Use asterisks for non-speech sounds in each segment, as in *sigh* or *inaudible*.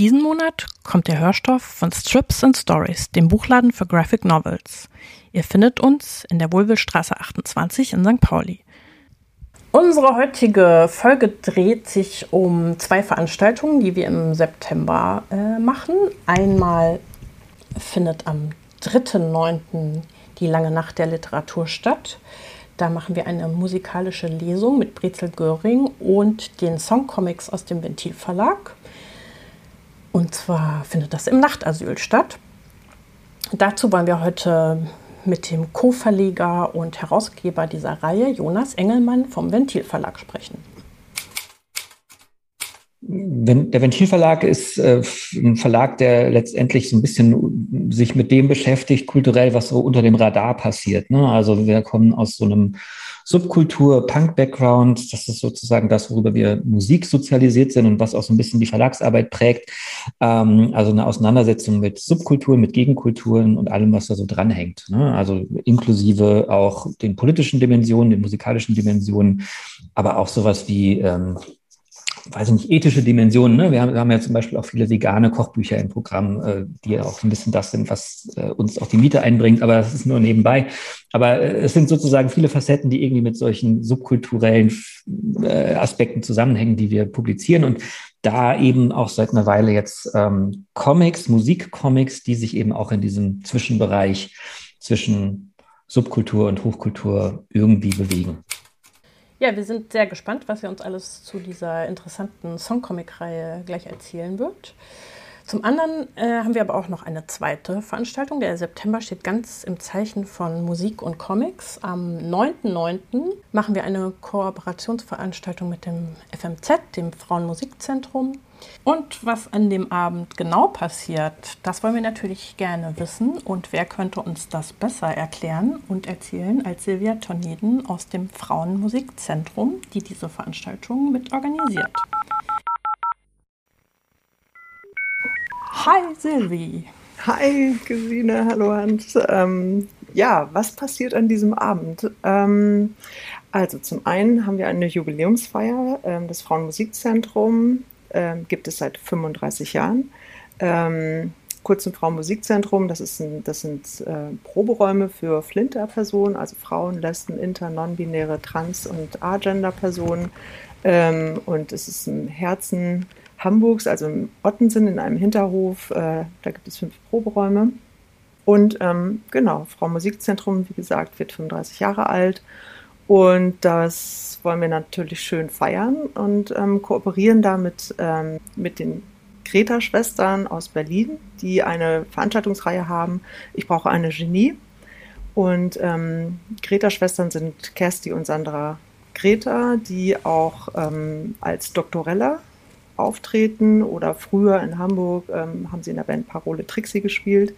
Diesen Monat kommt der Hörstoff von Strips and Stories, dem Buchladen für Graphic Novels. Ihr findet uns in der Wohlwillstraße 28 in St. Pauli. Unsere heutige Folge dreht sich um zwei Veranstaltungen, die wir im September äh, machen. Einmal findet am 3.9. die lange Nacht der Literatur statt. Da machen wir eine musikalische Lesung mit Brezel Göring und den Songcomics aus dem Ventil Verlag. Und zwar findet das im Nachtasyl statt. Dazu wollen wir heute mit dem Co-Verleger und Herausgeber dieser Reihe, Jonas Engelmann vom Ventil Verlag, sprechen. Der Ventilverlag ist äh, ein Verlag, der letztendlich so ein bisschen sich mit dem beschäftigt, kulturell, was so unter dem Radar passiert. Ne? Also wir kommen aus so einem Subkultur, Punk-Background. Das ist sozusagen das, worüber wir Musik sozialisiert sind und was auch so ein bisschen die Verlagsarbeit prägt. Ähm, also eine Auseinandersetzung mit Subkulturen, mit Gegenkulturen und allem, was da so dranhängt. Ne? Also inklusive auch den politischen Dimensionen, den musikalischen Dimensionen, aber auch sowas wie ähm, weiß ich nicht, ethische Dimensionen. Ne? Wir, haben, wir haben ja zum Beispiel auch viele vegane Kochbücher im Programm, äh, die ja auch ein bisschen das sind, was äh, uns auch die Miete einbringt, aber das ist nur nebenbei. Aber äh, es sind sozusagen viele Facetten, die irgendwie mit solchen subkulturellen äh, Aspekten zusammenhängen, die wir publizieren. Und da eben auch seit einer Weile jetzt ähm, Comics, Musikcomics, die sich eben auch in diesem Zwischenbereich zwischen Subkultur und Hochkultur irgendwie bewegen. Ja, wir sind sehr gespannt, was er uns alles zu dieser interessanten Songcomic-Reihe gleich erzählen wird. Zum anderen äh, haben wir aber auch noch eine zweite Veranstaltung. Der September steht ganz im Zeichen von Musik und Comics. Am 9.9. machen wir eine Kooperationsveranstaltung mit dem FMZ, dem Frauenmusikzentrum. Und was an dem Abend genau passiert, das wollen wir natürlich gerne wissen. Und wer könnte uns das besser erklären und erzählen als Silvia Torneden aus dem Frauenmusikzentrum, die diese Veranstaltung mit organisiert. Hi Silvi. Hi Gesine, hallo Hans. Ähm, ja, was passiert an diesem Abend? Ähm, also zum einen haben wir eine Jubiläumsfeier. Ähm, das Frauenmusikzentrum ähm, gibt es seit 35 Jahren. Ähm, Kurz zum Frauenmusikzentrum, das, ist ein, das sind äh, Proberäume für Flinter-Personen, also Frauen, Lesben, Inter, Non-Binäre, Trans- und Agender-Personen. Ähm, und es ist im Herzen Hamburgs, also im Ottensen in einem Hinterhof. Äh, da gibt es fünf Proberäume. Und ähm, genau, Frauenmusikzentrum, wie gesagt, wird 35 Jahre alt. Und das wollen wir natürlich schön feiern und ähm, kooperieren damit ähm, mit den Greta-Schwestern aus Berlin, die eine Veranstaltungsreihe haben. Ich brauche eine Genie. Und ähm, Greta-Schwestern sind Kersti und Sandra Greta, die auch ähm, als Doktorella auftreten oder früher in Hamburg ähm, haben sie in der Band Parole Trixie gespielt.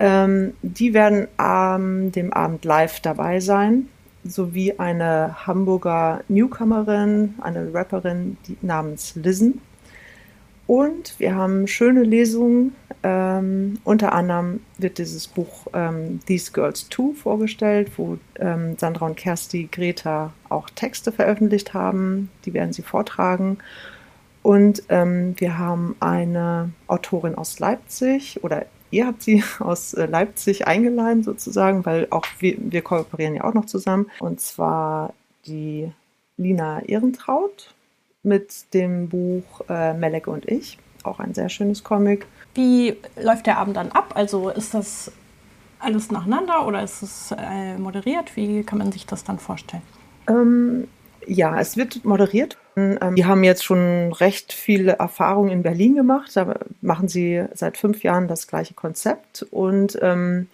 Ähm, die werden an dem Abend live dabei sein sowie eine Hamburger Newcomerin, eine Rapperin namens Listen. Und wir haben schöne Lesungen. Ähm, unter anderem wird dieses Buch ähm, These Girls Too vorgestellt, wo ähm, Sandra und Kersti Greta auch Texte veröffentlicht haben. Die werden sie vortragen. Und ähm, wir haben eine Autorin aus Leipzig oder Ihr habt sie *laughs* aus äh, Leipzig eingeladen sozusagen, weil auch wir, wir kooperieren ja auch noch zusammen. Und zwar die Lina Ehrentraut mit dem Buch äh, Melek und ich. Auch ein sehr schönes Comic. Wie läuft der Abend dann ab? Also ist das alles nacheinander oder ist es äh, moderiert? Wie kann man sich das dann vorstellen? Ähm, ja, es wird moderiert. Ähm, die haben jetzt schon recht viele Erfahrungen in Berlin gemacht. Da machen sie seit fünf Jahren das gleiche Konzept und ähm,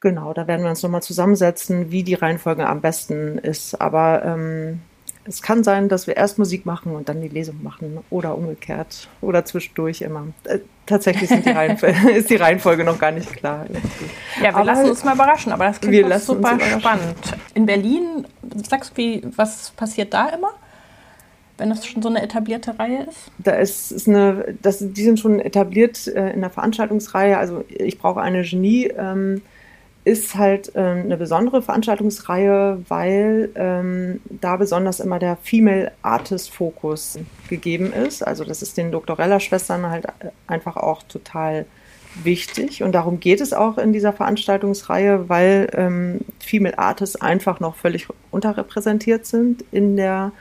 genau, da werden wir uns nochmal zusammensetzen, wie die Reihenfolge am besten ist. Aber ähm, es kann sein, dass wir erst Musik machen und dann die Lesung machen oder umgekehrt oder zwischendurch immer. Äh, tatsächlich die *laughs* *laughs* ist die Reihenfolge noch gar nicht klar. Ja, wir aber lassen uns mal überraschen, aber das klingt super spannend. In Berlin, sagst du, wie, was passiert da immer? Wenn das schon so eine etablierte Reihe ist? Da ist, ist eine, das, die sind schon etabliert äh, in der Veranstaltungsreihe. Also ich brauche eine Genie. Ähm, ist halt ähm, eine besondere Veranstaltungsreihe, weil ähm, da besonders immer der Female Artist Fokus gegeben ist. Also das ist den Doktorella-Schwestern halt äh, einfach auch total wichtig und darum geht es auch in dieser Veranstaltungsreihe, weil ähm, Female Artists einfach noch völlig unterrepräsentiert sind in der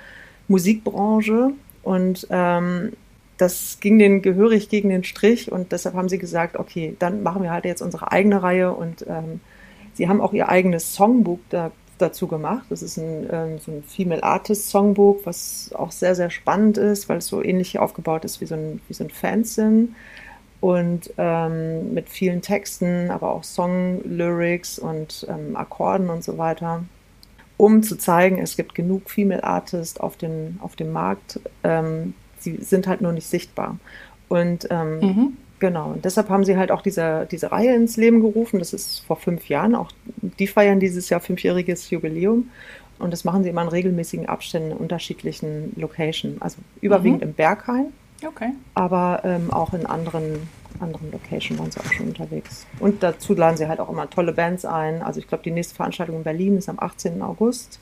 Musikbranche und ähm, das ging denen gehörig gegen den Strich und deshalb haben sie gesagt, okay, dann machen wir halt jetzt unsere eigene Reihe und ähm, sie haben auch ihr eigenes Songbook da, dazu gemacht. Das ist ein, ähm, so ein Female Artist Songbook, was auch sehr, sehr spannend ist, weil es so ähnlich aufgebaut ist wie so ein, wie so ein Fanzine und ähm, mit vielen Texten, aber auch Song-Lyrics und ähm, Akkorden und so weiter um zu zeigen, es gibt genug Female Artists auf, den, auf dem Markt. Ähm, sie sind halt nur nicht sichtbar. Und ähm, mhm. genau, und deshalb haben sie halt auch diese, diese Reihe ins Leben gerufen. Das ist vor fünf Jahren. Auch die feiern dieses Jahr fünfjähriges Jubiläum. Und das machen sie immer in regelmäßigen Abständen in unterschiedlichen Locations. Also überwiegend mhm. im Berghain, okay. aber ähm, auch in anderen anderen Location waren sie auch schon unterwegs. Und dazu laden sie halt auch immer tolle Bands ein. Also ich glaube, die nächste Veranstaltung in Berlin ist am 18. August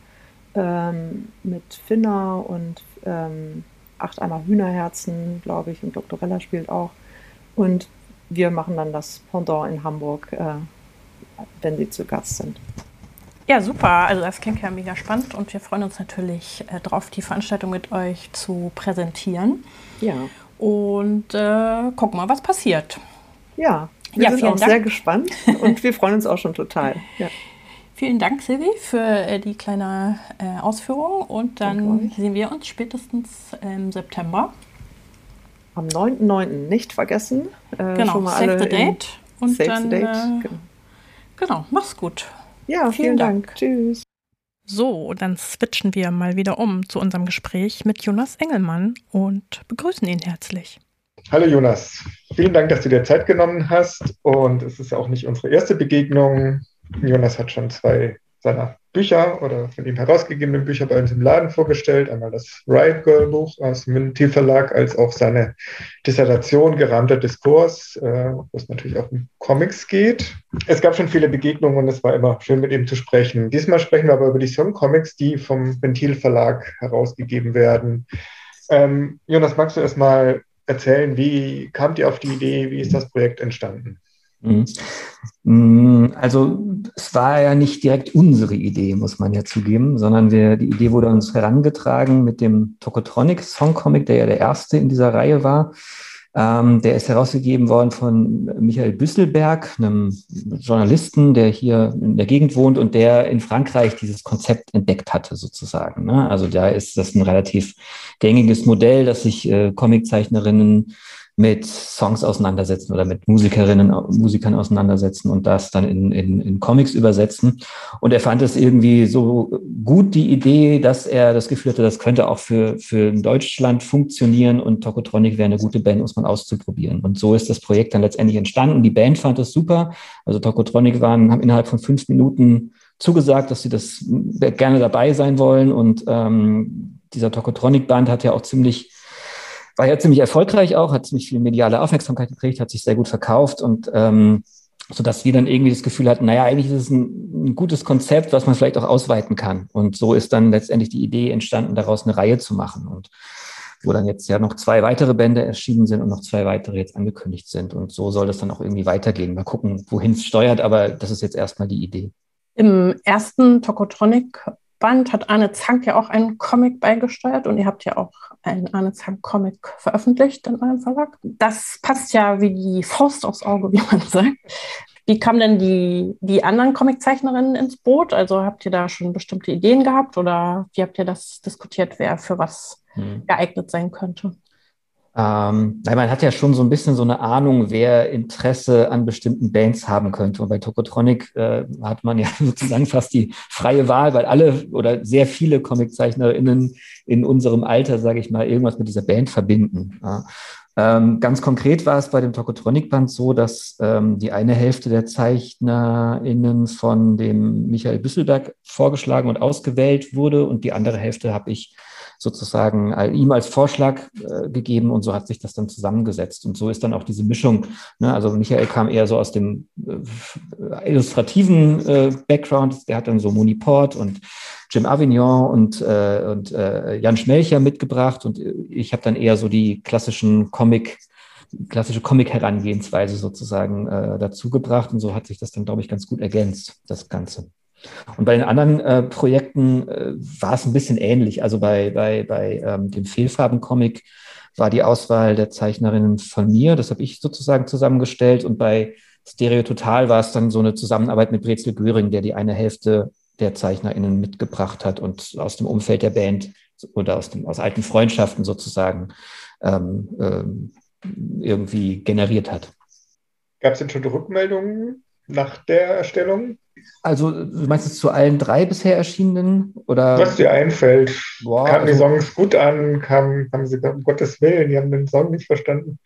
ähm, mit Finna und ähm, Acht Eimer Hühnerherzen, glaube ich, und Doktorella spielt auch. Und wir machen dann das Pendant in Hamburg, äh, wenn sie zu Gast sind. Ja, super. Also das klingt ja mega spannend und wir freuen uns natürlich äh, darauf, die Veranstaltung mit euch zu präsentieren. Ja und äh, gucken mal, was passiert. Ja, wir ja, sind auch Dank. sehr gespannt und wir freuen uns auch schon total. *laughs* Ja. Vielen Dank, Silvi, für äh, die kleine äh, Ausführung und dann sehen wir uns spätestens im September. Am 9.9. nicht vergessen. Äh, genau, Save the Date. Und Save dann, the Date. Äh, genau. genau, mach's gut. Ja, vielen, vielen Dank. Dank. Tschüss. So, dann switchen wir mal wieder um zu unserem Gespräch mit Jonas Engelmann und begrüßen ihn herzlich. Hallo Jonas, vielen Dank, dass du dir Zeit genommen hast. Und es ist auch nicht unsere erste Begegnung. Jonas hat schon zwei seiner Bücher oder von ihm herausgegebenen Bücher bei uns im Laden vorgestellt. Einmal das Riot Girl Buch aus dem Minty Verlag, als auch seine Dissertation Gerahmter Diskurs, äh, wo es natürlich auch um Comics geht. Es gab schon viele Begegnungen und es war immer schön mit ihm zu sprechen. Diesmal sprechen wir aber über die Song Comics, die vom Ventil Verlag herausgegeben werden. Ähm, Jonas, magst du erst mal erzählen, wie kamt ihr auf die Idee, wie ist das Projekt entstanden? Mhm. Mm, also es war ja nicht direkt unsere Idee, muss man ja zugeben, sondern wir, die Idee wurde uns herangetragen mit dem Tokotronic Song Comic, der ja der erste in dieser Reihe war. Ähm, der ist herausgegeben worden von Michael Büsselberg, einem Journalisten, der hier in der Gegend wohnt und der in Frankreich dieses Konzept entdeckt hatte, sozusagen. Ne? Also da ist das ein relativ gängiges Modell, dass sich äh, Comiczeichnerinnen mit Songs auseinandersetzen oder mit Musikerinnen, Musikern auseinandersetzen und das dann in, in, in Comics übersetzen. Und er fand es irgendwie so gut, die Idee, dass er das Gefühl hatte, das könnte auch für, für Deutschland funktionieren und Tokotronic wäre eine gute Band, muss man auszuprobieren. Und so ist das Projekt dann letztendlich entstanden. Die Band fand es super. Also Tokotronic waren, haben innerhalb von fünf Minuten zugesagt, dass sie das gerne dabei sein wollen. Und ähm, dieser Tokotronic-Band hat ja auch ziemlich war ja ziemlich erfolgreich auch, hat ziemlich viel mediale Aufmerksamkeit gekriegt, hat sich sehr gut verkauft und ähm, so dass wir dann irgendwie das Gefühl hatten, naja, eigentlich ist es ein, ein, gutes Konzept, was man vielleicht auch ausweiten kann. Und so ist dann letztendlich die Idee entstanden, daraus eine Reihe zu machen. Und wo dann jetzt ja noch zwei weitere Bände erschienen sind und noch zwei weitere jetzt angekündigt sind. Und so soll das dann auch irgendwie weitergehen. Mal gucken, wohin es steuert, aber das ist jetzt erstmal die Idee. Im ersten Tokotronic Band hat Arne Zank ja auch einen Comic beigesteuert und ihr habt ja auch einen Arne Zank Comic veröffentlicht in eurem Verlag. Das passt ja wie die Faust aufs Auge, *laughs* wie man sagt. Wie kamen denn die, die anderen Comiczeichnerinnen ins Boot? Also habt ihr da schon bestimmte Ideen gehabt oder wie habt ihr das diskutiert, wer für was hm. geeignet sein könnte? Ähm, man hat ja schon so ein bisschen so eine Ahnung, wer Interesse an bestimmten Bands haben könnte. Und bei Tokotronic äh, hat man ja *laughs* sozusagen fast die freie Wahl, weil alle oder sehr viele ComiczeichnerInnen in unserem Alter, sage ich mal, irgendwas mit dieser Band verbinden. Ja. Ähm, ganz konkret war es bei dem Tokotronic-Band so, dass ähm, die eine Hälfte der ZeichnerInnen von dem Michael Büsselberg vorgeschlagen und ausgewählt wurde und die andere Hälfte habe ich sozusagen ihm als Vorschlag äh, gegeben und so hat sich das dann zusammengesetzt. Und so ist dann auch diese Mischung. Ne? Also Michael kam eher so aus dem äh, illustrativen äh, Background, der hat dann so Moniport und Jim Avignon und, äh, und äh, Jan Schmelcher mitgebracht und ich habe dann eher so die klassischen Comic klassische Comic-Herangehensweise sozusagen äh, dazu und so hat sich das dann, glaube ich, ganz gut ergänzt, das Ganze. Und bei den anderen äh, Projekten äh, war es ein bisschen ähnlich. Also bei, bei, bei ähm, dem Fehlfarben-Comic war die Auswahl der Zeichnerinnen von mir. Das habe ich sozusagen zusammengestellt. Und bei Stereo Total war es dann so eine Zusammenarbeit mit Brezel Göring, der die eine Hälfte der ZeichnerInnen mitgebracht hat und aus dem Umfeld der Band oder aus, dem, aus alten Freundschaften sozusagen ähm, ähm, irgendwie generiert hat. Gab es denn schon Rückmeldungen nach der Erstellung? Also, du meinst es zu allen drei bisher erschienenen? Oder? Was dir einfällt. Boah, kamen die also Songs gut an? Kamen, haben sie, um Gottes Willen, die haben den Song nicht verstanden?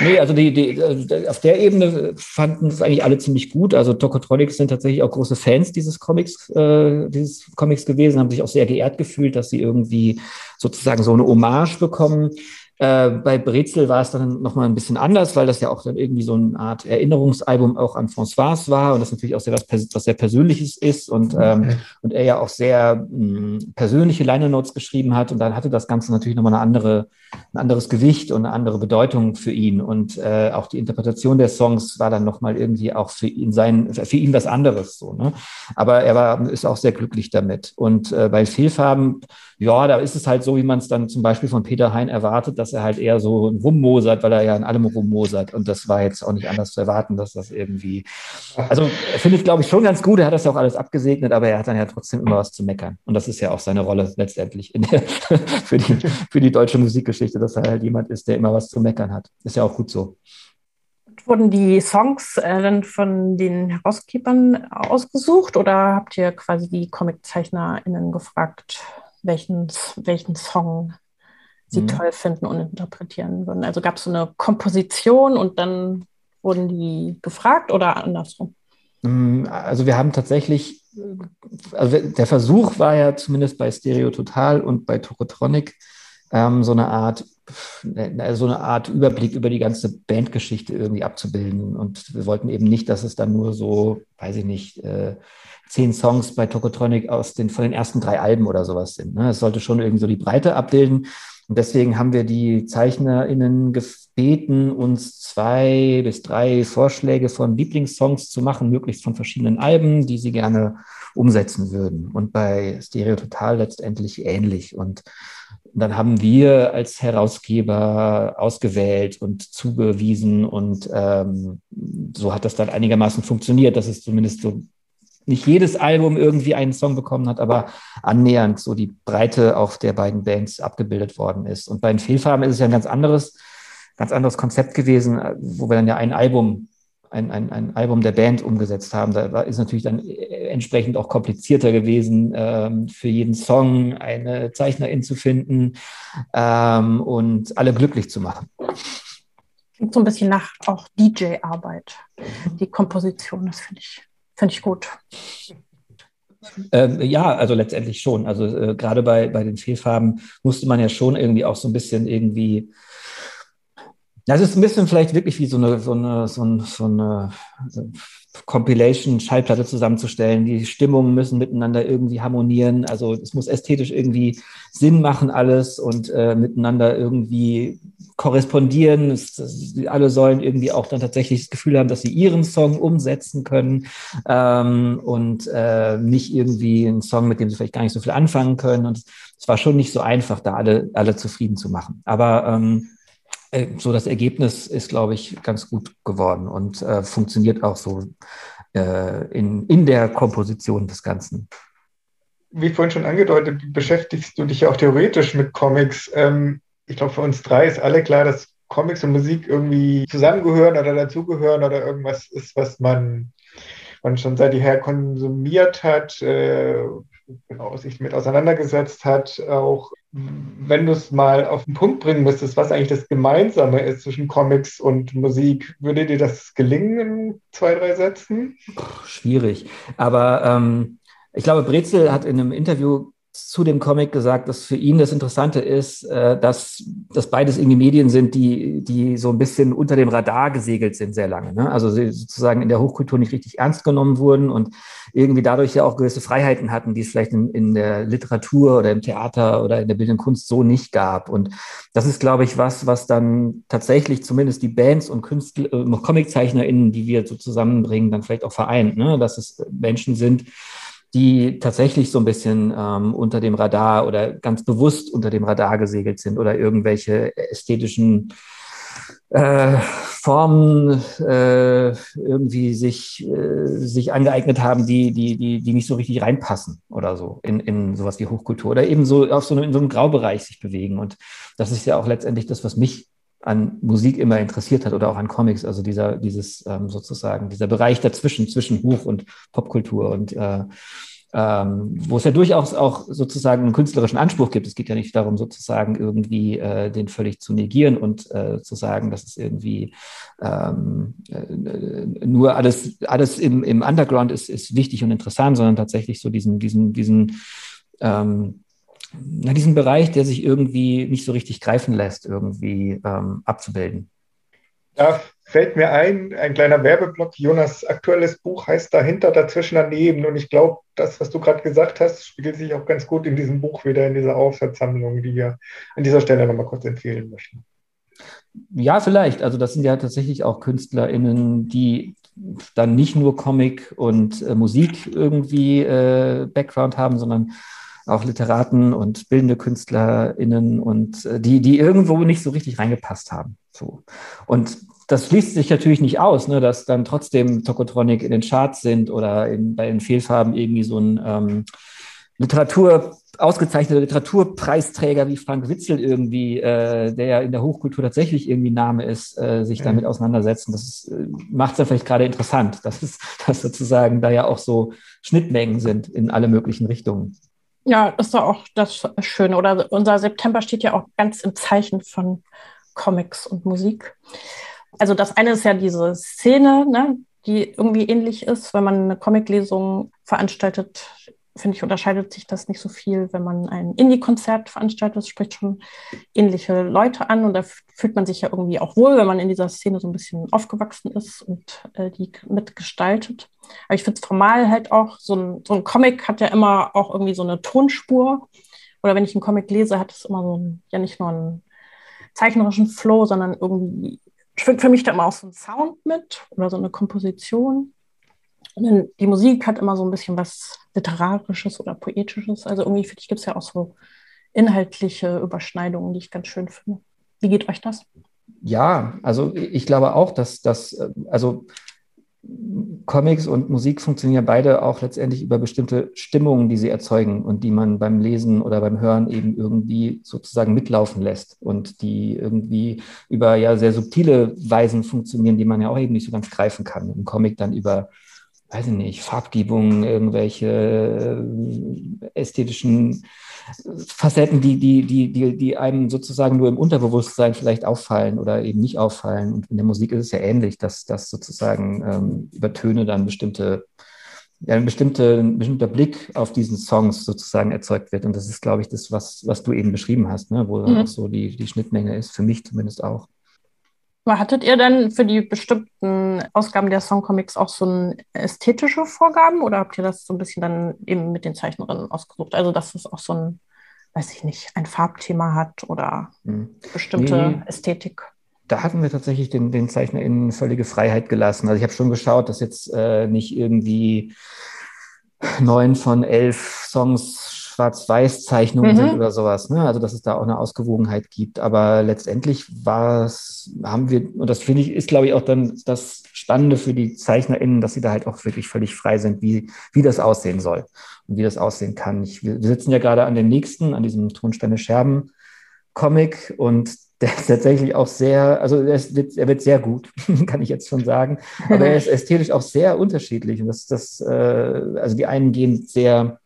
nee, also die, die, äh, auf der Ebene fanden es eigentlich alle ziemlich gut. Also Tokotronics sind tatsächlich auch große Fans dieses Comics, äh, dieses Comics gewesen, haben sich auch sehr geehrt gefühlt, dass sie irgendwie sozusagen so eine Hommage bekommen. Äh, bei Brezel war es dann nochmal ein bisschen anders, weil das ja auch dann irgendwie so eine Art Erinnerungsalbum auch an François war und das natürlich auch sehr was, was sehr Persönliches ist und, ähm, und er ja auch sehr mh, hm, persönliche Liner Notes geschrieben hat und dann hatte das Ganze natürlich nochmal eine andere, ein anderes Gewicht und eine andere Bedeutung für ihn und äh, auch die Interpretation der Songs war dann nochmal irgendwie auch für ihn sein, für ihn was anderes so, ne? Aber er war, ist auch sehr glücklich damit und äh, bei Fehlfarben ja, da ist es halt so, wie man es dann zum Beispiel von Peter Hein erwartet, dass er halt eher so rummosert, weil er ja in allem rummosert. Und das war jetzt auch nicht anders zu erwarten, dass das irgendwie. Also er findet, glaube ich, schon ganz gut. Er hat das ja auch alles abgesegnet, aber er hat dann ja trotzdem immer was zu meckern. Und das ist ja auch seine Rolle letztendlich der, *laughs* für, die, für die deutsche Musikgeschichte, dass er halt jemand ist, der immer was zu meckern hat. Ist ja auch gut so wurden die Songs äh, dann von den Herausgebern ausgesucht oder habt ihr quasi die ComiczeichnerInnen gefragt? welchen, welchen Song sie mhm. toll finden und interpretieren würden. Also gab es so eine Komposition und dann wurden die gefragt oder andersrum? Mm, also wir haben tatsächlich, also der Versuch war ja zumindest bei Stereo Total und bei Tokotronic ähm, so eine Art so eine Art Überblick über die ganze Bandgeschichte irgendwie abzubilden. Und wir wollten eben nicht, dass es dann nur so, weiß ich nicht, äh, zehn Songs bei Tokotronic aus den, von den ersten drei Alben oder sowas sind. Ne? Es sollte schon irgendwie so die Breite abbilden. Und deswegen haben wir die ZeichnerInnen gebeten, uns zwei bis drei Vorschläge von Lieblingssongs zu machen, möglichst von verschiedenen Alben, die sie gerne umsetzen würden. Und bei Stereo Total letztendlich ähnlich. Und dann haben wir als Herausgeber ausgewählt und zugewiesen und ähm, so hat das dann einigermaßen funktioniert, dass es zumindest so nicht jedes Album irgendwie einen Song bekommen hat, aber annähernd so die Breite auch der beiden Bands abgebildet worden ist. Und bei den Fehlfarben ist es ja ein ganz anderes, ganz anderes Konzept gewesen, wo wir dann ja ein Album, ein, ein, ein Album der Band umgesetzt haben. Da ist natürlich dann entsprechend auch komplizierter gewesen, ähm, für jeden Song eine Zeichnerin zu finden ähm, und alle glücklich zu machen. Klingt so ein bisschen nach auch DJ-Arbeit, die Komposition, das finde ich Finde ich gut. Ähm, ja, also letztendlich schon. Also äh, gerade bei, bei den Fehlfarben musste man ja schon irgendwie auch so ein bisschen irgendwie. Das ist ein bisschen vielleicht wirklich wie so eine, so eine, so eine, so eine Compilation-Schallplatte zusammenzustellen. Die Stimmungen müssen miteinander irgendwie harmonieren. Also es muss ästhetisch irgendwie Sinn machen alles und äh, miteinander irgendwie korrespondieren. Es, es, alle sollen irgendwie auch dann tatsächlich das Gefühl haben, dass sie ihren Song umsetzen können ähm, und äh, nicht irgendwie einen Song, mit dem sie vielleicht gar nicht so viel anfangen können. Und es war schon nicht so einfach, da alle, alle zufrieden zu machen. Aber ähm, äh, so das Ergebnis ist, glaube ich, ganz gut geworden und äh, funktioniert auch so äh, in, in der Komposition des Ganzen. Wie vorhin schon angedeutet, beschäftigst du dich ja auch theoretisch mit Comics. Ähm, ich glaube, für uns drei ist alle klar, dass Comics und Musik irgendwie zusammengehören oder dazugehören oder irgendwas ist, was man, man schon seit jeher konsumiert hat, äh, genau, sich mit auseinandergesetzt hat, auch wenn du es mal auf den Punkt bringen müsstest, was eigentlich das Gemeinsame ist zwischen Comics und Musik, würde dir das gelingen in zwei, drei Sätzen? Schwierig. Aber ähm, ich glaube, Brezel hat in einem Interview zu dem Comic gesagt, dass für ihn das Interessante ist, äh, dass, dass beides irgendwie Medien sind, die, die so ein bisschen unter dem Radar gesegelt sind sehr lange. Ne? Also sozusagen in der Hochkultur nicht richtig ernst genommen wurden und irgendwie dadurch ja auch gewisse Freiheiten hatten, die es vielleicht in, in der Literatur oder im Theater oder in der bildenden Kunst so nicht gab. Und das ist, glaube ich, was, was dann tatsächlich zumindest die Bands und Künstler, äh, ComiczeichnerInnen, die wir so zusammenbringen, dann vielleicht auch vereint, ne? dass es Menschen sind, die tatsächlich so ein bisschen ähm, unter dem Radar oder ganz bewusst unter dem Radar gesegelt sind oder irgendwelche ästhetischen äh, Formen äh, irgendwie sich, äh, sich angeeignet haben, die, die, die, die nicht so richtig reinpassen oder so in, in sowas wie Hochkultur oder eben so auf so einem, in so einem Graubereich sich bewegen. Und das ist ja auch letztendlich das, was mich an Musik immer interessiert hat oder auch an Comics, also dieser, dieses ähm, sozusagen, dieser Bereich dazwischen, zwischen Buch und Popkultur und äh, ähm, wo es ja durchaus auch sozusagen einen künstlerischen Anspruch gibt. Es geht ja nicht darum, sozusagen irgendwie äh, den völlig zu negieren und äh, zu sagen, dass es irgendwie ähm, äh, nur alles, alles im, im Underground ist, ist wichtig und interessant, sondern tatsächlich so diesen, diesen, diesen ähm, na, diesen Bereich, der sich irgendwie nicht so richtig greifen lässt, irgendwie ähm, abzubilden. Da fällt mir ein, ein kleiner Werbeblock. Jonas aktuelles Buch heißt Dahinter, dazwischen, daneben. Und ich glaube, das, was du gerade gesagt hast, spiegelt sich auch ganz gut in diesem Buch wieder, in dieser Aufsatzsammlung, die wir an dieser Stelle nochmal kurz empfehlen möchten. Ja, vielleicht. Also das sind ja tatsächlich auch KünstlerInnen, die dann nicht nur Comic und äh, Musik irgendwie äh, Background haben, sondern auch Literaten und bildende KünstlerInnen und äh, die, die irgendwo nicht so richtig reingepasst haben. So. Und das schließt sich natürlich nicht aus, ne, dass dann trotzdem Tokotronic in den Charts sind oder in, bei den Fehlfarben irgendwie so ein ähm, Literatur, ausgezeichneter Literaturpreisträger wie Frank Witzel irgendwie, äh, der ja in der Hochkultur tatsächlich irgendwie Name ist, äh, sich damit auseinandersetzen. Das äh, macht es ja vielleicht gerade interessant, *laughs* dass es, dass sozusagen da ja auch so Schnittmengen sind in alle möglichen Richtungen. Ja, ist doch auch das Schöne. Oder unser September steht ja auch ganz im Zeichen von Comics und Musik. Also das eine ist ja diese Szene, ne, die irgendwie ähnlich ist, wenn man eine Comiclesung veranstaltet. Finde ich, unterscheidet sich das nicht so viel, wenn man ein Indie-Konzert veranstaltet. Das spricht schon ähnliche Leute an und da fühlt man sich ja irgendwie auch wohl, wenn man in dieser Szene so ein bisschen aufgewachsen ist und äh, die mitgestaltet. Aber ich finde es formal halt auch, so ein, so ein Comic hat ja immer auch irgendwie so eine Tonspur. Oder wenn ich einen Comic lese, hat es immer so ein, ja nicht nur einen zeichnerischen Flow, sondern irgendwie schwingt für mich da immer auch so ein Sound mit oder so eine Komposition. Die Musik hat immer so ein bisschen was Literarisches oder Poetisches. Also irgendwie, finde ich, gibt es ja auch so inhaltliche Überschneidungen, die ich ganz schön finde. Wie geht euch das? Ja, also ich glaube auch, dass das, also Comics und Musik funktionieren beide auch letztendlich über bestimmte Stimmungen, die sie erzeugen und die man beim Lesen oder beim Hören eben irgendwie sozusagen mitlaufen lässt und die irgendwie über ja sehr subtile Weisen funktionieren, die man ja auch eben nicht so ganz greifen kann. Im Comic dann über weiß ich nicht, Farbgebung, irgendwelche äh, ästhetischen Facetten, die, die, die, die, die einem sozusagen nur im Unterbewusstsein vielleicht auffallen oder eben nicht auffallen. Und in der Musik ist es ja ähnlich, dass, dass sozusagen ähm, über Töne dann bestimmte, ja, ein, bestimmte, ein bestimmter Blick auf diesen Songs sozusagen erzeugt wird. Und das ist, glaube ich, das, was, was du eben beschrieben hast, ne? wo mhm. auch so die, die Schnittmenge ist, für mich zumindest auch. Hattet ihr denn für die bestimmten Ausgaben der Songcomics auch so ein ästhetische Vorgaben oder habt ihr das so ein bisschen dann eben mit den Zeichnerinnen ausgesucht? Also, dass es auch so ein, weiß ich nicht, ein Farbthema hat oder hm. bestimmte nee, Ästhetik? Da hatten wir tatsächlich den, den ZeichnerInnen völlige Freiheit gelassen. Also, ich habe schon geschaut, dass jetzt äh, nicht irgendwie neun von elf Songs Schwarz-Weiß-Zeichnungen mhm. sind oder sowas. Ne? Also dass es da auch eine Ausgewogenheit gibt. Aber letztendlich war es, haben wir, und das finde ich, ist, glaube ich, auch dann das Spannende für die ZeichnerInnen, dass sie da halt auch wirklich völlig frei sind, wie, wie das aussehen soll und wie das aussehen kann. Ich, wir sitzen ja gerade an dem nächsten, an diesem Tonsteine Scherben Comic und der ist tatsächlich auch sehr, also er, ist, er wird sehr gut, *laughs* kann ich jetzt schon sagen. Aber er *laughs* ist ästhetisch auch sehr unterschiedlich. Und das, das, äh, also die einen gehen sehr,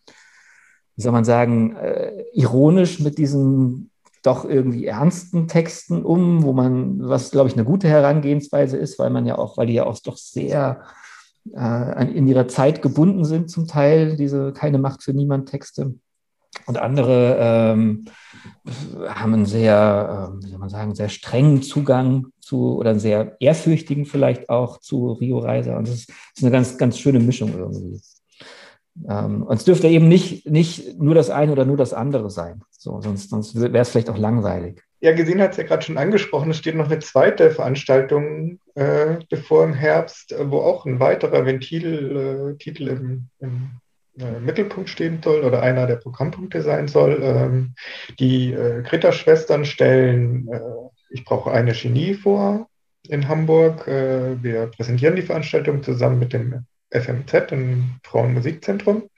wie soll man sagen, äh, ironisch mit diesen doch irgendwie ernsten Texten um, wo man, was glaube ich eine gute Herangehensweise ist, weil man ja auch, weil die ja auch doch sehr äh, in ihrer Zeit gebunden sind zum Teil, diese keine Macht für niemand Texte. Und andere ähm, haben einen sehr, äh, wie soll man sagen, sehr strengen Zugang zu oder einen sehr ehrfürchtigen vielleicht auch zu Rio Reiser. Und das ist, das ist eine ganz, ganz schöne Mischung irgendwie. Ähm, und es dürfte eben nicht, nicht nur das eine oder nur das andere sein. So, sonst sonst wäre es vielleicht auch langweilig. Ja, gesehen hat es ja gerade schon angesprochen, es steht noch eine zweite Veranstaltung äh, bevor im Herbst, wo auch ein weiterer Ventil-Titel äh, im, im äh, Mittelpunkt stehen soll oder einer der Programmpunkte sein soll. Ähm, die äh, Greta-Schwestern stellen äh, Ich brauche eine Genie vor in Hamburg. Äh, wir präsentieren die Veranstaltung zusammen mit dem FMZ, dem Frauenmusikzentrum.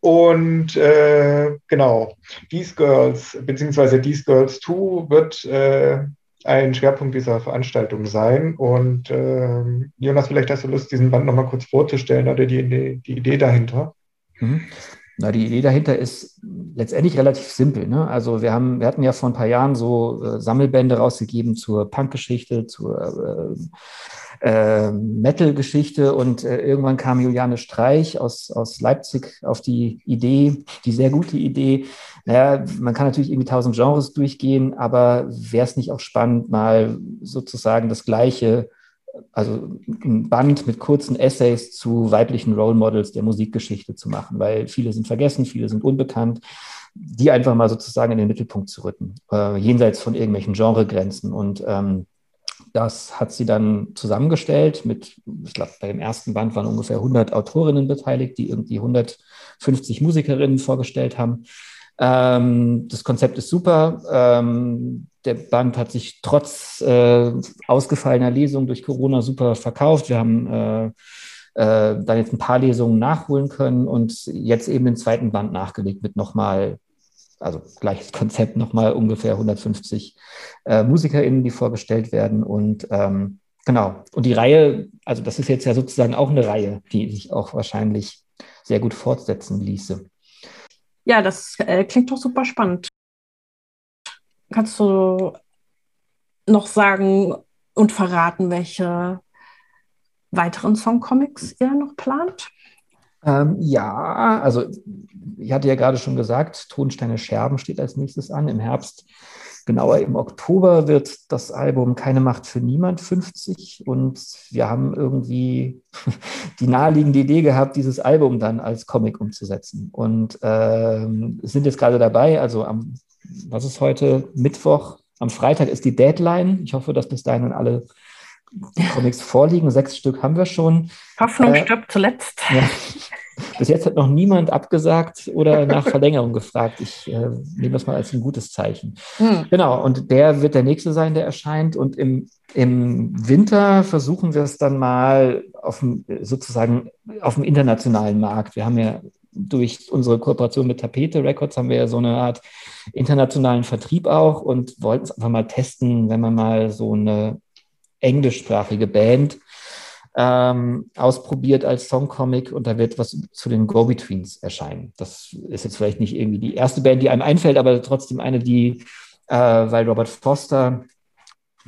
Und äh, genau, These Girls, beziehungsweise These Girls 2 wird äh, ein Schwerpunkt dieser Veranstaltung sein. Und äh, Jonas, vielleicht hast du Lust, diesen Band nochmal kurz vorzustellen oder die, die Idee dahinter. Mhm. Na, die Idee dahinter ist letztendlich relativ simpel. Ne? Also wir haben, wir hatten ja vor ein paar Jahren so äh, Sammelbände rausgegeben zur Punkgeschichte, zur äh, äh, Metal-Geschichte und äh, irgendwann kam Juliane Streich aus, aus Leipzig auf die Idee, die sehr gute Idee. Naja, man kann natürlich irgendwie tausend Genres durchgehen, aber wäre es nicht auch spannend, mal sozusagen das Gleiche also ein Band mit kurzen Essays zu weiblichen Role Models der Musikgeschichte zu machen, weil viele sind vergessen, viele sind unbekannt, die einfach mal sozusagen in den Mittelpunkt zu rücken, äh, jenseits von irgendwelchen Genregrenzen. Und ähm, das hat sie dann zusammengestellt mit, ich glaube, bei dem ersten Band waren ungefähr 100 Autorinnen beteiligt, die irgendwie 150 Musikerinnen vorgestellt haben. Ähm, das Konzept ist super. Ähm, der Band hat sich trotz äh, ausgefallener Lesungen durch Corona super verkauft. Wir haben äh, äh, dann jetzt ein paar Lesungen nachholen können und jetzt eben den zweiten Band nachgelegt mit nochmal, also gleiches Konzept, nochmal ungefähr 150 äh, MusikerInnen, die vorgestellt werden. Und ähm, genau, und die Reihe, also das ist jetzt ja sozusagen auch eine Reihe, die sich auch wahrscheinlich sehr gut fortsetzen ließe. Ja, das äh, klingt doch super spannend. Kannst du noch sagen und verraten, welche weiteren Songcomics ihr noch plant? Ähm, ja, also ich hatte ja gerade schon gesagt, Tonsteine Scherben steht als nächstes an. Im Herbst Genauer im Oktober wird das Album Keine Macht für Niemand 50 und wir haben irgendwie *laughs* die naheliegende Idee gehabt, dieses Album dann als Comic umzusetzen. Und ähm, sind jetzt gerade dabei, also am, was ist heute, Mittwoch, am Freitag ist die Deadline. Ich hoffe, dass bis dahin alle Comics vorliegen. Sechs Stück haben wir schon. Hoffnung äh, stirbt zuletzt. Ja. *laughs* Bis jetzt hat noch niemand abgesagt oder nach Verlängerung gefragt. Ich äh, nehme das mal als ein gutes Zeichen. Hm. Genau, und der wird der nächste sein, der erscheint. Und im, im Winter versuchen wir es dann mal auf dem, sozusagen auf dem internationalen Markt. Wir haben ja durch unsere Kooperation mit Tapete Records haben wir ja so eine Art internationalen Vertrieb auch und wollten es einfach mal testen, wenn man mal so eine englischsprachige Band ähm, ausprobiert als Songcomic und da wird was zu den Go-Betweens erscheinen. Das ist jetzt vielleicht nicht irgendwie die erste Band, die einem einfällt, aber trotzdem eine, die, äh, weil Robert Foster,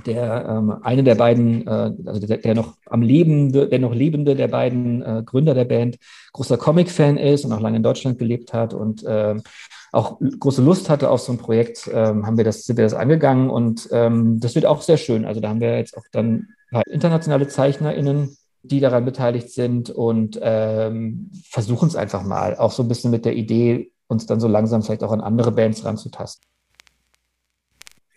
der ähm, eine der beiden, äh, also der, der, noch am lebende, der noch lebende der beiden äh, Gründer der Band, großer Comic-Fan ist und auch lange in Deutschland gelebt hat und ähm, auch große Lust hatte auf so ein Projekt, ähm, haben wir das, sind wir das angegangen und ähm, das wird auch sehr schön. Also da haben wir jetzt auch dann internationale ZeichnerInnen, die daran beteiligt sind und ähm, versuchen es einfach mal, auch so ein bisschen mit der Idee, uns dann so langsam vielleicht auch an andere Bands ranzutasten.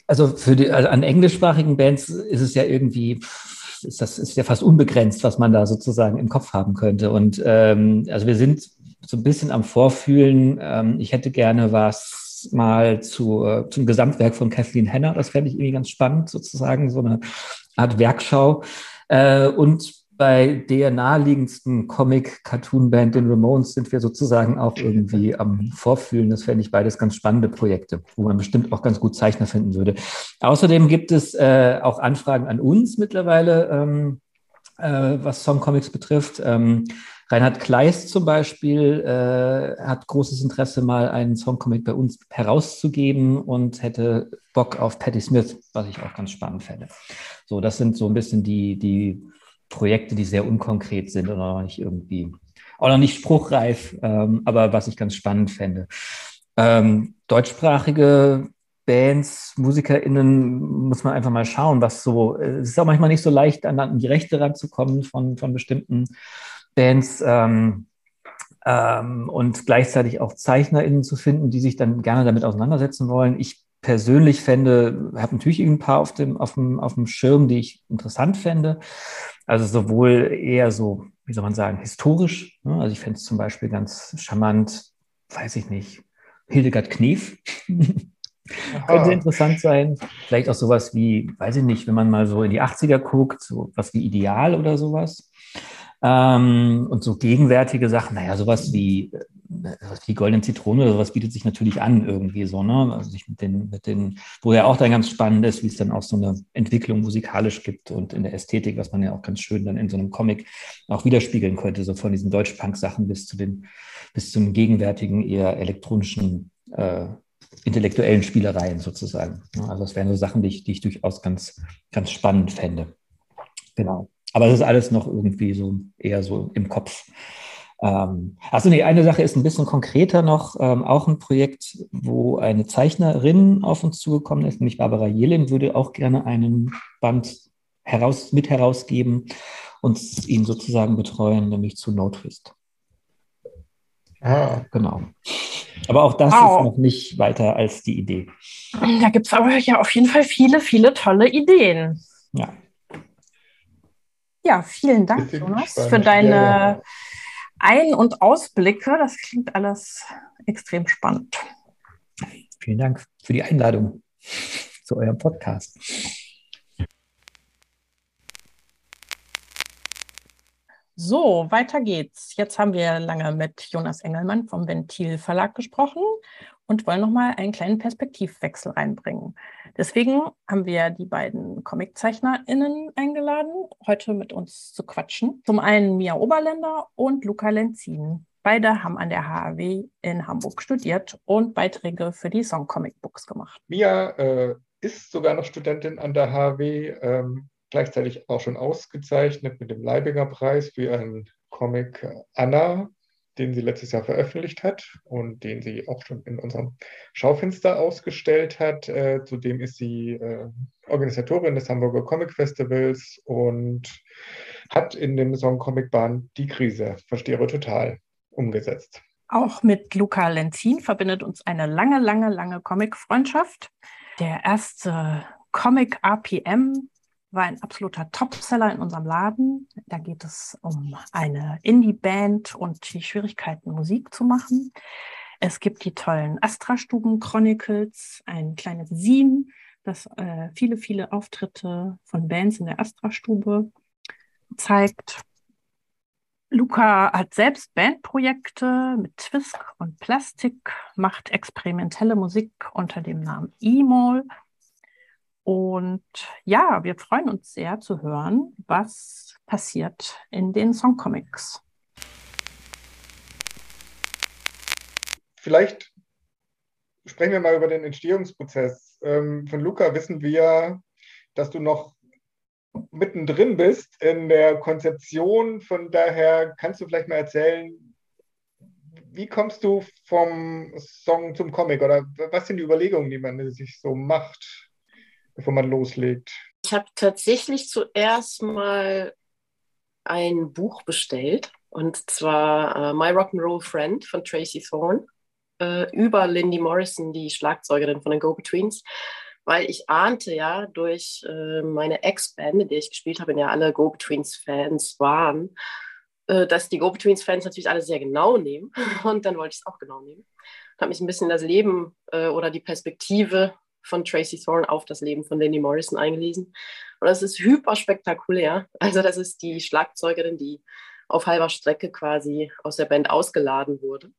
Also für die, also an englischsprachigen Bands ist es ja irgendwie, ist das ist ja fast unbegrenzt, was man da sozusagen im Kopf haben könnte. Und ähm, also wir sind so ein bisschen am Vorfühlen. Ähm, ich hätte gerne was mal zu, äh, zum Gesamtwerk von Kathleen Henner. Das fände ich irgendwie ganz spannend, sozusagen, so eine Art Werkschau. Äh, und bei der naheliegendsten Comic-Cartoon-Band, den Ramones, sind wir sozusagen auch irgendwie am Vorfühlen. Das fände ich beides ganz spannende Projekte, wo man bestimmt auch ganz gut Zeichner finden würde. Außerdem gibt es äh, auch Anfragen an uns mittlerweile, ähm, äh, was Songcomics betrifft. Ähm, Reinhard Kleist zum Beispiel äh, hat großes Interesse, mal einen Songcomic bei uns herauszugeben und hätte Bock auf Patti Smith, was ich auch ganz spannend fände. So, das sind so ein bisschen die, die Projekte, die sehr unkonkret sind oder noch nicht irgendwie, auch noch nicht spruchreif, ähm, aber was ich ganz spannend fände. Ähm, deutschsprachige Bands, MusikerInnen muss man einfach mal schauen, was so, es ist auch manchmal nicht so leicht, an, an die Rechte ranzukommen von, von bestimmten Bands ähm, ähm, und gleichzeitig auch ZeichnerInnen zu finden, die sich dann gerne damit auseinandersetzen wollen. Ich persönlich fände, habe natürlich ein paar auf dem, auf, dem, auf dem Schirm, die ich interessant fände. Also sowohl eher so, wie soll man sagen, historisch. Ne? Also ich fände es zum Beispiel ganz charmant, weiß ich nicht, Hildegard Knef. *laughs* Könnte interessant sein. Vielleicht auch sowas wie, weiß ich nicht, wenn man mal so in die 80er guckt, so was wie Ideal oder sowas. Ähm, und so gegenwärtige Sachen, naja, sowas wie die goldene Zitrone oder sowas bietet sich natürlich an irgendwie so, ne? Also sich mit den, mit den, wo ja auch dann ganz spannend ist, wie es dann auch so eine Entwicklung musikalisch gibt und in der Ästhetik, was man ja auch ganz schön dann in so einem Comic auch widerspiegeln könnte, so von diesen Deutsch-Punk-Sachen bis zu den, bis zum gegenwärtigen eher elektronischen, äh, intellektuellen Spielereien sozusagen. Also das wären so Sachen, die ich, die ich durchaus ganz, ganz spannend fände. Genau. Aber es ist alles noch irgendwie so eher so im Kopf. Ähm, also nee, eine Sache ist ein bisschen konkreter noch, ähm, auch ein Projekt, wo eine Zeichnerin auf uns zugekommen ist, nämlich Barbara Jelin, würde auch gerne einen Band heraus, mit herausgeben und ihn sozusagen betreuen, nämlich zu No Twist. Ah. Genau. Aber auch das wow. ist noch nicht weiter als die Idee. Da gibt es aber ja auf jeden Fall viele, viele tolle Ideen. Ja. Ja, vielen Dank, Jonas, für deine ja, ja. Ein- und Ausblicke. Das klingt alles extrem spannend. Vielen Dank für die Einladung zu eurem Podcast. So, weiter geht's. Jetzt haben wir lange mit Jonas Engelmann vom Ventil Verlag gesprochen und wollen nochmal einen kleinen Perspektivwechsel reinbringen. Deswegen haben wir die beiden ComiczeichnerInnen eingeladen, heute mit uns zu quatschen. Zum einen Mia Oberländer und Luca Lenzin. Beide haben an der HAW in Hamburg studiert und Beiträge für die Song Comic Books gemacht. Mia äh, ist sogar noch Studentin an der HAW, ähm, gleichzeitig auch schon ausgezeichnet mit dem Leibinger Preis für ihren Comic Anna, den sie letztes Jahr veröffentlicht hat und den sie auch schon in unserem Schaufenster ausgestellt hat. Äh, zudem ist sie äh, Organisatorin des Hamburger Comic Festivals und hat in dem Song Comic Bahn die Krise, verstehe total, umgesetzt. Auch mit Luca Lenzin verbindet uns eine lange, lange, lange Comic-Freundschaft. Der erste Comic RPM war ein absoluter Topseller in unserem Laden. Da geht es um eine Indie-Band und die Schwierigkeiten, Musik zu machen. Es gibt die tollen Astra-Stuben Chronicles, ein kleines Zine, das äh, viele, viele Auftritte von Bands in der Astra-Stube zeigt. Luca hat selbst Bandprojekte mit Twisk und Plastik, macht experimentelle Musik unter dem Namen E-Mall und ja, wir freuen uns sehr zu hören, was passiert in den Songcomics. Vielleicht sprechen wir mal über den Entstehungsprozess. Ähm, von Luca wissen wir, dass du noch mittendrin bist in der Konzeption. Von daher kannst du vielleicht mal erzählen, wie kommst du vom Song zum Comic oder was sind die Überlegungen, die man sich so macht? Bevor man loslegt? Ich habe tatsächlich zuerst mal ein Buch bestellt und zwar uh, My Rock'n'Roll Friend von Tracy Thorn uh, über Lindy Morrison, die Schlagzeugerin von den Go-Betweens, weil ich ahnte ja durch uh, meine Ex-Band, in der ich gespielt habe, in der alle Go-Betweens-Fans waren, dass die Go-Betweens-Fans natürlich alle sehr genau nehmen *laughs* und dann wollte ich es auch genau nehmen. Habe mich ein bisschen das Leben oder die Perspektive von Tracy Thorn auf das Leben von Danny Morrison eingelesen Und das ist hyper spektakulär. Also das ist die Schlagzeugerin, die auf halber Strecke quasi aus der Band ausgeladen wurde.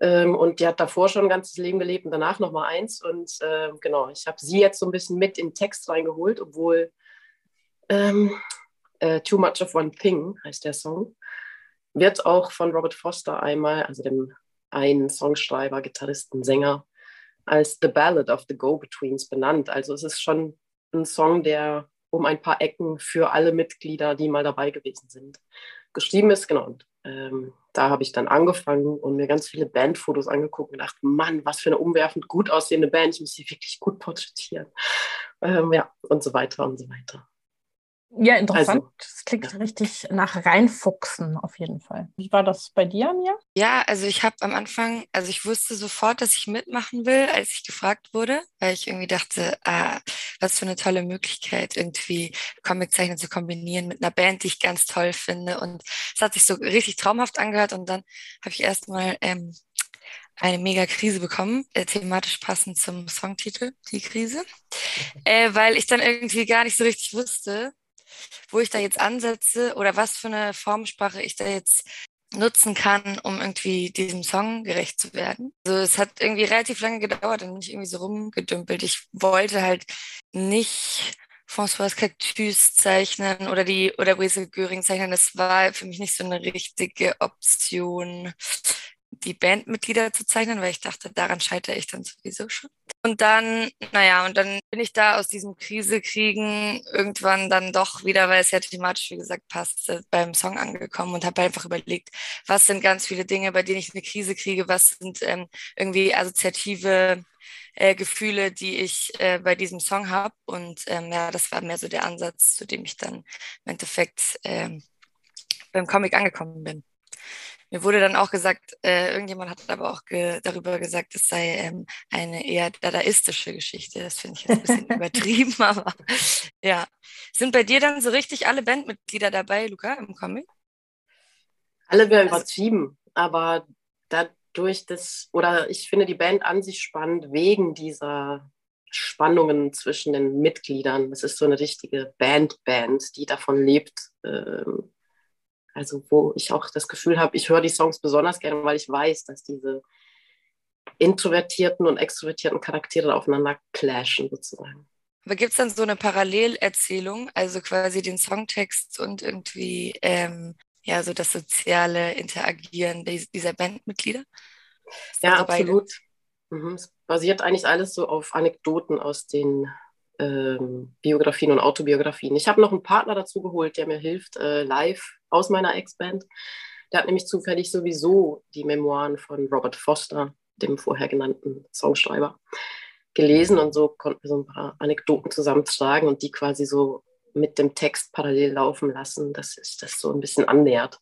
Ähm, und die hat davor schon ein ganzes Leben gelebt und danach noch mal eins. Und äh, genau, ich habe sie jetzt so ein bisschen mit in den Text reingeholt, obwohl ähm, äh, Too Much of One Thing heißt der Song, wird auch von Robert Foster einmal, also dem einen Songschreiber, Gitarristen, Sänger, als The Ballad of the Go-Betweens benannt. Also es ist schon ein Song, der um ein paar Ecken für alle Mitglieder, die mal dabei gewesen sind, geschrieben ist. Genau. Und, ähm, da habe ich dann angefangen und mir ganz viele Bandfotos angeguckt und gedacht, Mann, was für eine umwerfend gut aussehende Band, ich muss sie wirklich gut porträtieren. Ähm, ja, und so weiter und so weiter. Ja, interessant. Also, das klingt ja. richtig nach Reinfuchsen auf jeden Fall. Wie war das bei dir, Mia? Ja, also ich habe am Anfang, also ich wusste sofort, dass ich mitmachen will, als ich gefragt wurde, weil ich irgendwie dachte, ah, was für eine tolle Möglichkeit, irgendwie Comiczeichnen zu kombinieren mit einer Band, die ich ganz toll finde. Und es hat sich so richtig traumhaft angehört und dann habe ich erstmal ähm, eine mega Krise bekommen, äh, thematisch passend zum Songtitel, die Krise, äh, weil ich dann irgendwie gar nicht so richtig wusste, wo ich da jetzt ansetze oder was für eine Formsprache ich da jetzt nutzen kann, um irgendwie diesem Song gerecht zu werden. Also es hat irgendwie relativ lange gedauert, dann bin ich irgendwie so rumgedümpelt. Ich wollte halt nicht François Cactus zeichnen oder die oder Brese Göring zeichnen. Das war für mich nicht so eine richtige Option die Bandmitglieder zu zeichnen, weil ich dachte, daran scheitere ich dann sowieso schon. Und dann, naja, und dann bin ich da aus diesem Krisekriegen irgendwann dann doch wieder, weil es ja thematisch, wie gesagt, passt, beim Song angekommen und habe einfach überlegt, was sind ganz viele Dinge, bei denen ich eine Krise kriege, was sind ähm, irgendwie assoziative äh, Gefühle, die ich äh, bei diesem Song habe. Und ähm, ja, das war mehr so der Ansatz, zu dem ich dann im Endeffekt ähm, beim Comic angekommen bin. Mir wurde dann auch gesagt, äh, irgendjemand hat aber auch ge darüber gesagt, es sei ähm, eine eher dadaistische Geschichte. Das finde ich jetzt ein bisschen *laughs* übertrieben, *laughs* aber ja. Sind bei dir dann so richtig alle Bandmitglieder dabei, Luca, im Comic? Alle wäre übertrieben, aber dadurch das, oder ich finde die Band an sich spannend wegen dieser Spannungen zwischen den Mitgliedern. Es ist so eine richtige Band-Band, die davon lebt, ähm, also wo ich auch das Gefühl habe, ich höre die Songs besonders gerne, weil ich weiß, dass diese introvertierten und extrovertierten Charaktere aufeinander clashen sozusagen. Aber gibt es dann so eine Parallelerzählung, also quasi den Songtext und irgendwie ähm, ja so das soziale Interagieren dieser Bandmitglieder? Ja, absolut. Mhm. Es basiert eigentlich alles so auf Anekdoten aus den ähm, Biografien und Autobiografien. Ich habe noch einen Partner dazu geholt, der mir hilft, äh, live aus meiner Ex-Band. Der hat nämlich zufällig sowieso die Memoiren von Robert Foster, dem vorher genannten Songschreiber, gelesen und so konnten wir so ein paar Anekdoten zusammentragen und die quasi so mit dem Text parallel laufen lassen, dass sich das so ein bisschen annähert.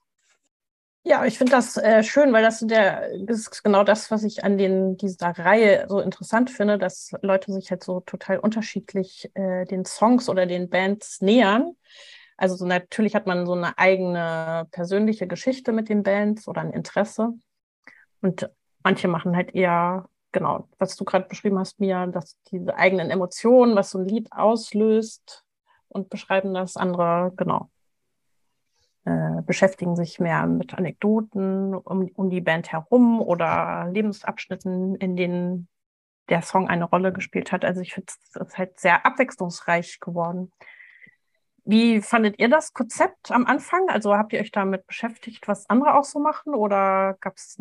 Ja, ich finde das äh, schön, weil das, der, das ist genau das, was ich an den, dieser Reihe so interessant finde, dass Leute sich halt so total unterschiedlich äh, den Songs oder den Bands nähern. Also so natürlich hat man so eine eigene persönliche Geschichte mit den Bands oder ein Interesse. Und manche machen halt eher, genau, was du gerade beschrieben hast, Mia, dass diese eigenen Emotionen, was so ein Lied auslöst und beschreiben das andere, genau, äh, beschäftigen sich mehr mit Anekdoten um, um die Band herum oder Lebensabschnitten, in denen der Song eine Rolle gespielt hat. Also ich finde, es ist halt sehr abwechslungsreich geworden. Wie fandet ihr das Konzept am Anfang? Also habt ihr euch damit beschäftigt, was andere auch so machen oder gab es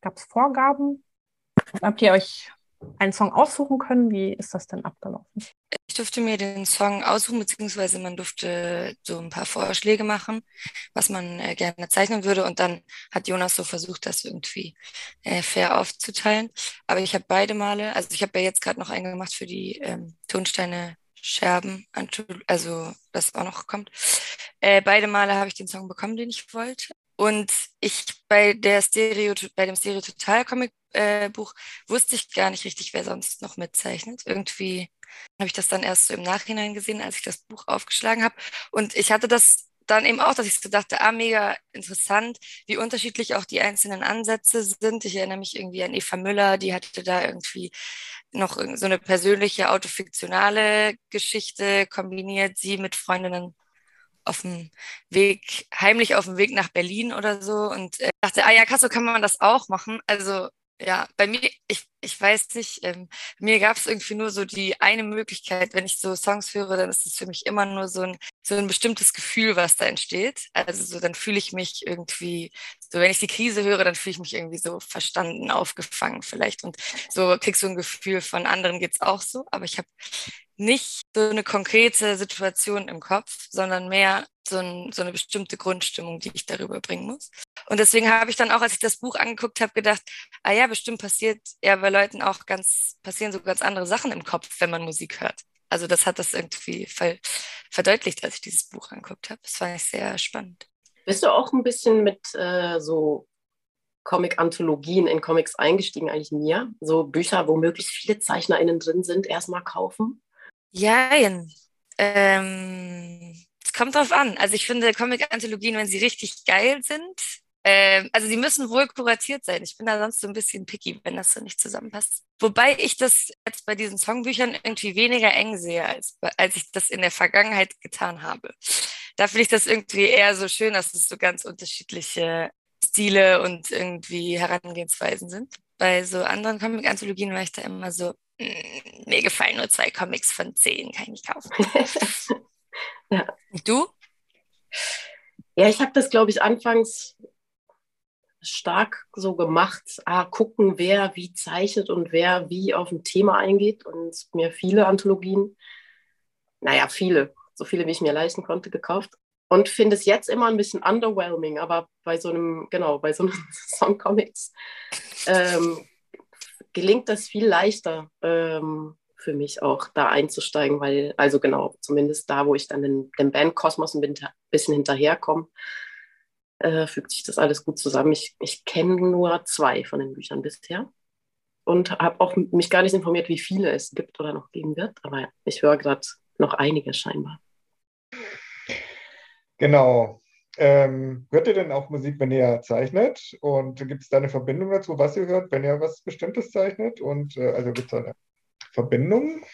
gab's Vorgaben? Habt ihr euch einen Song aussuchen können? Wie ist das denn abgelaufen? Ich durfte mir den Song aussuchen, beziehungsweise man durfte so ein paar Vorschläge machen, was man äh, gerne zeichnen würde. Und dann hat Jonas so versucht, das irgendwie äh, fair aufzuteilen. Aber ich habe beide Male, also ich habe ja jetzt gerade noch einen gemacht für die ähm, Tonsteine Scherben, also das auch noch kommt. Äh, beide Male habe ich den Song bekommen, den ich wollte. Und ich bei der Stereo, bei dem Stereo Total Comic äh, wusste ich gar nicht richtig, wer sonst noch mitzeichnet. Irgendwie habe ich das dann erst so im Nachhinein gesehen, als ich das Buch aufgeschlagen habe. Und ich hatte das dann eben auch, dass ich so dachte, ah, mega interessant, wie unterschiedlich auch die einzelnen Ansätze sind. Ich erinnere mich irgendwie an Eva Müller, die hatte da irgendwie noch so eine persönliche autofiktionale Geschichte kombiniert, sie mit Freundinnen auf dem Weg, heimlich auf dem Weg nach Berlin oder so und äh, dachte, ah ja, krass, so kann man das auch machen. Also ja, bei mir, ich, ich weiß nicht, ähm, mir gab es irgendwie nur so die eine Möglichkeit, wenn ich so Songs höre, dann ist es für mich immer nur so ein, so ein bestimmtes Gefühl, was da entsteht. Also so, dann fühle ich mich irgendwie, so wenn ich die Krise höre, dann fühle ich mich irgendwie so verstanden, aufgefangen vielleicht. Und so kriegst du ein Gefühl von anderen geht's auch so, aber ich habe nicht so eine konkrete Situation im Kopf, sondern mehr so, ein, so, eine bestimmte Grundstimmung, die ich darüber bringen muss. Und deswegen habe ich dann auch, als ich das Buch angeguckt habe, gedacht, ah ja, bestimmt passiert ja bei Leuten auch ganz, passieren so ganz andere Sachen im Kopf, wenn man Musik hört. Also das hat das irgendwie ver verdeutlicht, als ich dieses Buch angeguckt habe. Das fand ich sehr spannend. Bist du auch ein bisschen mit äh, so Comic-Anthologien in Comics eingestiegen, eigentlich mir? So Bücher, wo möglichst viele ZeichnerInnen drin sind, erstmal kaufen? Jein. Ähm, es kommt drauf an. Also ich finde Comic-Anthologien, wenn sie richtig geil sind, ähm, also sie müssen wohl kuratiert sein. Ich bin da sonst so ein bisschen picky, wenn das so nicht zusammenpasst. Wobei ich das jetzt bei diesen Songbüchern irgendwie weniger eng sehe, als, als ich das in der Vergangenheit getan habe. Da finde ich das irgendwie eher so schön, dass es so ganz unterschiedliche Stile und irgendwie Herangehensweisen sind. Bei so anderen Comic-Anthologien war ich da immer so, hm, mir gefallen nur zwei Comics von zehn, kann ich kaufen. *laughs* ja. Und du? Ja, ich habe das, glaube ich, anfangs stark so gemacht, ah, gucken, wer wie zeichnet und wer wie auf ein Thema eingeht und mir viele Anthologien, naja, viele, so viele, wie ich mir leisten konnte, gekauft und finde es jetzt immer ein bisschen underwhelming, aber bei so einem, genau, bei so einem *laughs* Songcomics ähm, gelingt das viel leichter ähm, für mich auch da einzusteigen, weil, also genau, zumindest da, wo ich dann den, den Bandkosmos ein bisschen hinterherkomme, äh, fügt sich das alles gut zusammen. Ich, ich kenne nur zwei von den Büchern bisher und habe auch mich gar nicht informiert, wie viele es gibt oder noch geben wird, aber ich höre gerade noch einige scheinbar. Genau. Ähm, hört ihr denn auch Musik, wenn ihr zeichnet? Und gibt es da eine Verbindung dazu, was ihr hört, wenn ihr was Bestimmtes zeichnet? Und äh, also gibt es eine Verbindung?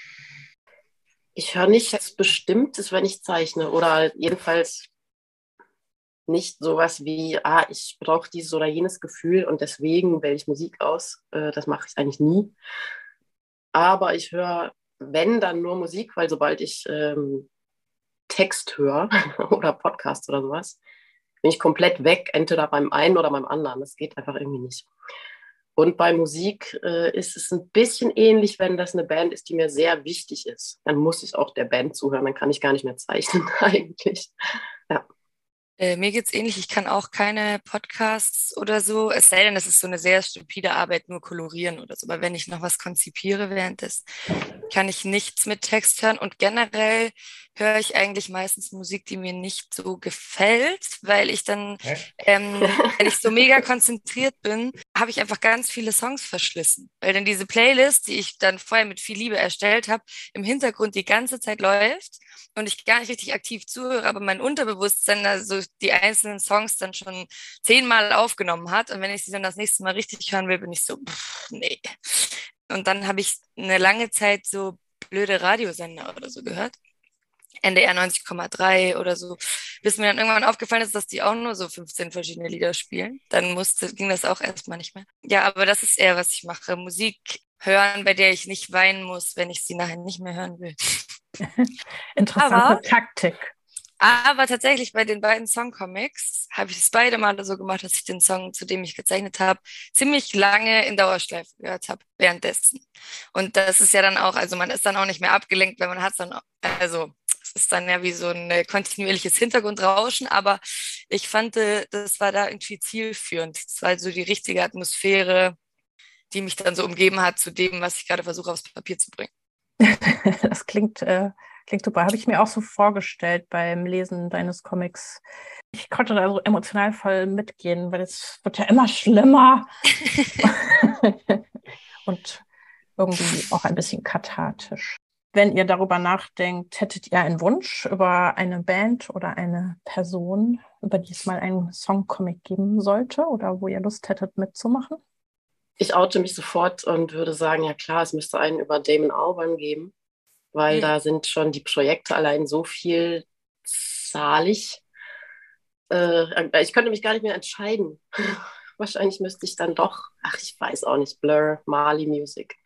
Ich höre nichts Bestimmtes, wenn ich zeichne. Oder jedenfalls nicht sowas wie, ah, ich brauche dieses oder jenes Gefühl und deswegen wähle ich Musik aus. Äh, das mache ich eigentlich nie. Aber ich höre, wenn, dann nur Musik, weil sobald ich ähm, Text höre *laughs* oder Podcast oder sowas, bin ich komplett weg, entweder beim einen oder beim anderen. Das geht einfach irgendwie nicht. Und bei Musik äh, ist es ein bisschen ähnlich, wenn das eine Band ist, die mir sehr wichtig ist. Dann muss ich auch der Band zuhören, dann kann ich gar nicht mehr zeichnen *laughs* eigentlich. Ja. Äh, mir geht's ähnlich. Ich kann auch keine Podcasts oder so, es sei denn, es ist so eine sehr stupide Arbeit, nur kolorieren oder so. Aber wenn ich noch was konzipiere währenddessen, kann ich nichts mit Text hören. Und generell höre ich eigentlich meistens Musik, die mir nicht so gefällt, weil ich dann, ähm, *laughs* wenn ich so mega konzentriert bin, habe ich einfach ganz viele Songs verschlissen. Weil dann diese Playlist, die ich dann vorher mit viel Liebe erstellt habe, im Hintergrund die ganze Zeit läuft und ich gar nicht richtig aktiv zuhöre, aber mein Unterbewusstsein also die einzelnen Songs dann schon zehnmal aufgenommen hat. Und wenn ich sie dann das nächste Mal richtig hören will, bin ich so, pff, nee. Und dann habe ich eine lange Zeit so blöde Radiosender oder so gehört. NDR 90,3 oder so, bis mir dann irgendwann aufgefallen ist, dass die auch nur so 15 verschiedene Lieder spielen. Dann musste, ging das auch erstmal nicht mehr. Ja, aber das ist eher, was ich mache. Musik hören, bei der ich nicht weinen muss, wenn ich sie nachher nicht mehr hören will. *laughs* Interessante aber, Taktik. Aber tatsächlich bei den beiden Songcomics habe ich es beide Male so gemacht, dass ich den Song, zu dem ich gezeichnet habe, ziemlich lange in Dauerschleife gehört habe währenddessen. Und das ist ja dann auch, also man ist dann auch nicht mehr abgelenkt, weil man hat dann, also es ist dann ja wie so ein kontinuierliches Hintergrundrauschen, aber ich fand, äh, das war da irgendwie zielführend. Es war so die richtige Atmosphäre, die mich dann so umgeben hat zu dem, was ich gerade versuche aufs Papier zu bringen. *laughs* das klingt, äh, klingt super. Habe ich mir auch so vorgestellt beim Lesen deines Comics. Ich konnte da so emotional voll mitgehen, weil es wird ja immer schlimmer. *laughs* Und irgendwie auch ein bisschen kathartisch. Wenn ihr darüber nachdenkt, hättet ihr einen Wunsch über eine Band oder eine Person, über die es mal einen Songcomic geben sollte oder wo ihr Lust hättet mitzumachen? ich oute mich sofort und würde sagen, ja klar, es müsste einen über Damon Albarn geben, weil mhm. da sind schon die Projekte allein so viel zahlig. Äh, ich könnte mich gar nicht mehr entscheiden. *laughs* Wahrscheinlich müsste ich dann doch, ach, ich weiß auch nicht, Blur, Mali Music,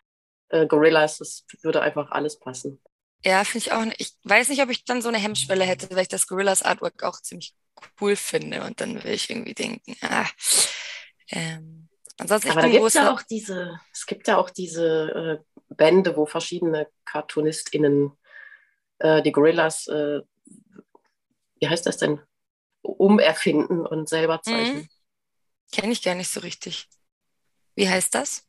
äh, Gorillas, das würde einfach alles passen. Ja, finde ich auch. Ich weiß nicht, ob ich dann so eine Hemmschwelle hätte, weil ich das Gorillas Artwork auch ziemlich cool finde und dann will ich irgendwie denken, ah, ähm, ansonsten Aber da gibt es ja auch diese, es gibt ja auch diese äh, Bände, wo verschiedene CartoonistInnen äh, die Gorillas, äh, wie heißt das denn, umerfinden und selber zeichnen. Mhm. Kenne ich gar nicht so richtig. Wie heißt das?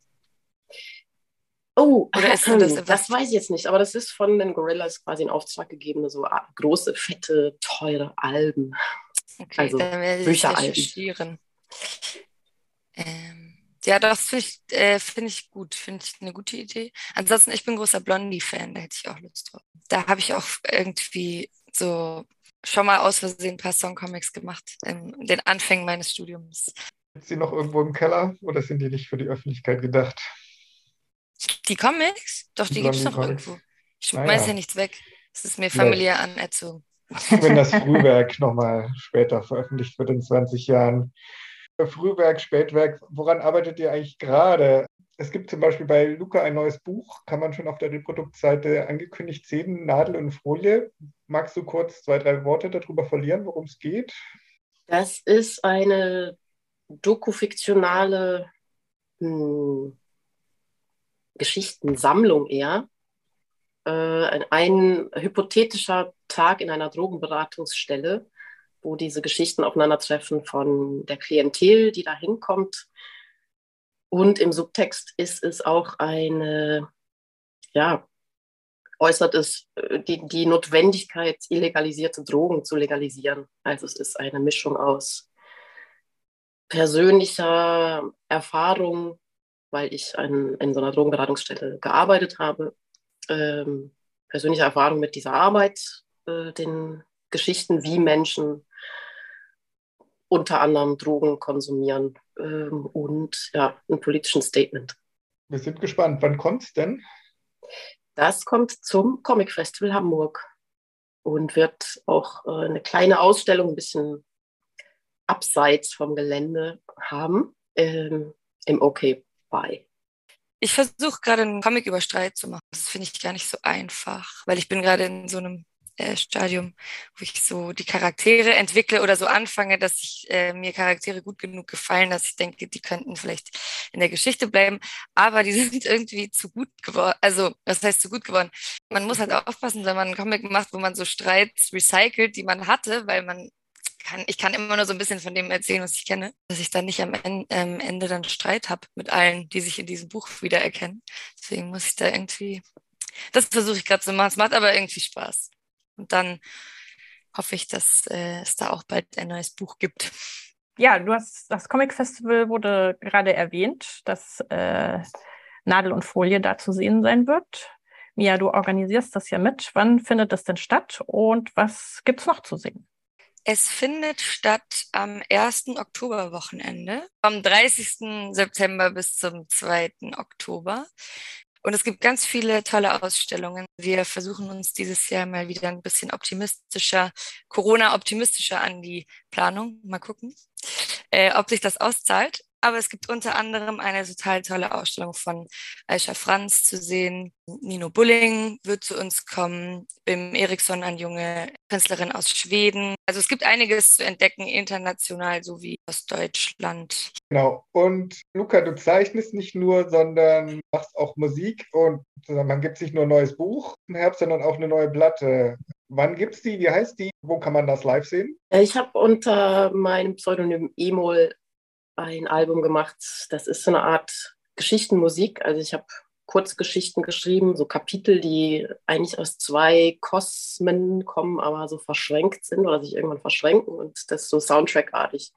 Oh, Oder ist das, das weiß ich jetzt nicht, aber das ist von den Gorillas quasi in Auftrag gegeben, so ah, große, fette, teure Alben. Okay, also dann werde ich Bücheralben. Ähm, ja, das finde ich, äh, find ich gut, finde ich eine gute Idee. Ansonsten, ich bin großer Blondie-Fan, da hätte ich auch Lust drauf. Da habe ich auch irgendwie so schon mal aus Versehen ein paar Songcomics gemacht, in den Anfängen meines Studiums. Sind sie noch irgendwo im Keller oder sind die nicht für die Öffentlichkeit gedacht? Die Comics? Doch, die, die gibt es noch Comics. irgendwo. Ich schmeiße ja. ja nichts weg. Es ist mir familiär nee. anerzogen. Wenn das *laughs* Frühwerk nochmal später veröffentlicht wird in 20 Jahren. Frühwerk, Spätwerk, woran arbeitet ihr eigentlich gerade? Es gibt zum Beispiel bei Luca ein neues Buch, kann man schon auf der Reproduktseite angekündigt sehen, Nadel und Folie. Magst du kurz zwei, drei Worte darüber verlieren, worum es geht? Das ist eine dokufiktionale hm, Geschichtensammlung eher. Äh, ein hypothetischer Tag in einer Drogenberatungsstelle, wo diese Geschichten aufeinandertreffen von der Klientel, die da hinkommt. Und im Subtext ist es auch eine, ja, äußert es äh, die, die Notwendigkeit, illegalisierte Drogen zu legalisieren. Also es ist eine Mischung aus persönlicher Erfahrung, weil ich an, in so einer Drogenberatungsstelle gearbeitet habe, ähm, persönliche Erfahrung mit dieser Arbeit, äh, den Geschichten, wie Menschen unter anderem Drogen konsumieren ähm, und ja, ein politischen Statement. Wir sind gespannt. Wann kommt es denn? Das kommt zum Comic Festival Hamburg und wird auch äh, eine kleine Ausstellung, ein bisschen abseits vom Gelände haben, ähm, im OK Bye. Ich versuche gerade einen Comic über Streit zu machen. Das finde ich gar nicht so einfach, weil ich bin gerade in so einem äh, Stadium, wo ich so die Charaktere entwickle oder so anfange, dass ich äh, mir Charaktere gut genug gefallen, dass ich denke, die könnten vielleicht in der Geschichte bleiben, aber die *laughs* sind irgendwie zu gut geworden. Also, was heißt zu gut geworden? Man muss halt aufpassen, wenn man einen Comic macht, wo man so Streits recycelt, die man hatte, weil man kann, ich kann immer nur so ein bisschen von dem erzählen, was ich kenne, dass ich dann nicht am Ende, ähm, Ende dann Streit habe mit allen, die sich in diesem Buch wiedererkennen. Deswegen muss ich da irgendwie, das versuche ich gerade zu machen. Es macht aber irgendwie Spaß. Und dann hoffe ich, dass äh, es da auch bald ein neues Buch gibt. Ja, du hast das Comic Festival wurde gerade erwähnt, dass äh, Nadel und Folie da zu sehen sein wird. Mia, du organisierst das ja mit. Wann findet das denn statt und was gibt es noch zu sehen? Es findet statt am 1. Oktoberwochenende, vom 30. September bis zum 2. Oktober. Und es gibt ganz viele tolle Ausstellungen. Wir versuchen uns dieses Jahr mal wieder ein bisschen optimistischer, Corona-optimistischer an die Planung. Mal gucken, äh, ob sich das auszahlt. Aber es gibt unter anderem eine total tolle Ausstellung von Aisha Franz zu sehen. Nino Bulling wird zu uns kommen. Bim Eriksson, eine junge Künstlerin aus Schweden. Also es gibt einiges zu entdecken, international sowie aus Deutschland. Genau. Und Luca, du zeichnest nicht nur, sondern machst auch Musik. Und man gibt sich nur ein neues Buch im Herbst, sondern auch eine neue Platte. Wann gibt es die? Wie heißt die? Wo kann man das live sehen? Ich habe unter meinem Pseudonym Emol ein Album gemacht. Das ist so eine Art Geschichtenmusik. Also ich habe Kurzgeschichten geschrieben, so Kapitel, die eigentlich aus zwei Kosmen kommen, aber so verschränkt sind oder sich irgendwann verschränken und das so Soundtrack-artig.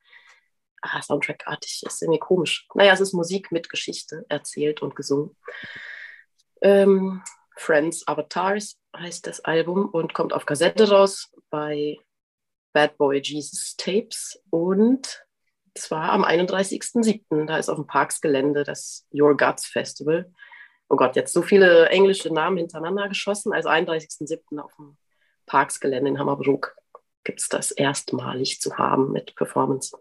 Ah, Soundtrack-artig ist irgendwie komisch. Naja, es ist Musik mit Geschichte erzählt und gesungen. Ähm, Friends Avatars heißt das Album und kommt auf Kassette raus bei Bad Boy Jesus Tapes und zwar am 31.07. Da ist auf dem Parksgelände das Your Guts Festival. Oh Gott, jetzt so viele englische Namen hintereinander geschossen. Also 31.07. auf dem Parksgelände in Hammerbrook gibt es das erstmalig zu haben mit Performance.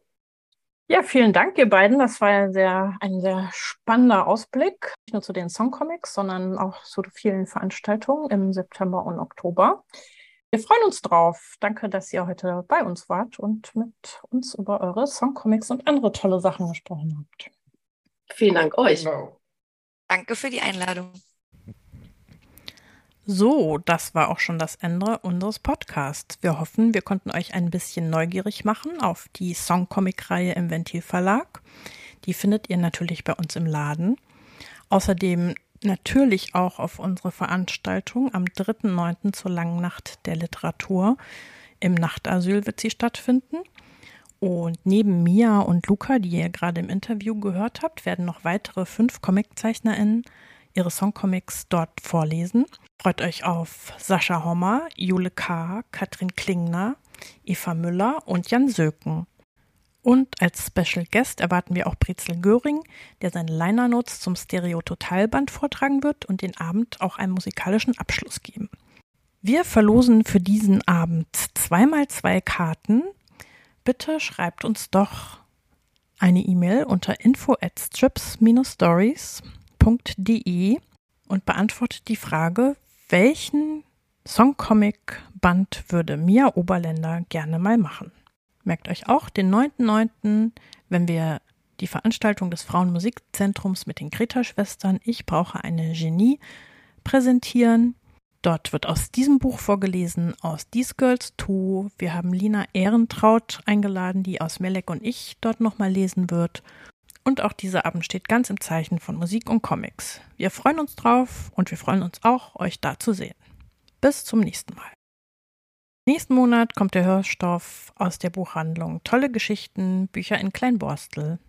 Ja, vielen Dank, ihr beiden. Das war ein sehr, ein sehr spannender Ausblick, nicht nur zu den Songcomics, sondern auch zu vielen Veranstaltungen im September und Oktober. Wir freuen uns drauf. Danke, dass ihr heute bei uns wart und mit uns über eure Songcomics und andere tolle Sachen gesprochen habt. Vielen Dank euch. Genau. Danke für die Einladung. So, das war auch schon das Ende unseres Podcasts. Wir hoffen, wir konnten euch ein bisschen neugierig machen auf die Songcomic-Reihe im Ventil Verlag. Die findet ihr natürlich bei uns im Laden. Außerdem natürlich auch auf unsere Veranstaltung am 3.9. zur Langen Nacht der Literatur. Im Nachtasyl wird sie stattfinden. Und neben Mia und Luca, die ihr gerade im Interview gehört habt, werden noch weitere fünf ComiczeichnerInnen ihre Songcomics dort vorlesen. Freut euch auf Sascha Hommer, Jule K., Katrin Klingner, Eva Müller und Jan Söken. Und als Special Guest erwarten wir auch Brezel Göring, der seine Liner Notes zum Stereo-Totalband vortragen wird und den Abend auch einen musikalischen Abschluss geben. Wir verlosen für diesen Abend zweimal zwei Karten. Bitte schreibt uns doch eine E-Mail unter info at strips-stories.de und beantwortet die Frage, welchen Songcomic-Band würde Mia Oberländer gerne mal machen? Merkt euch auch den 9.9., wenn wir die Veranstaltung des Frauenmusikzentrums mit den Greta-Schwestern Ich brauche eine Genie präsentieren. Dort wird aus diesem Buch vorgelesen, aus These Girls 2. Wir haben Lina Ehrentraut eingeladen, die aus Melek und ich dort nochmal lesen wird. Und auch dieser Abend steht ganz im Zeichen von Musik und Comics. Wir freuen uns drauf und wir freuen uns auch, euch da zu sehen. Bis zum nächsten Mal. Nächsten Monat kommt der Hörstoff aus der Buchhandlung Tolle Geschichten, Bücher in Kleinborstel.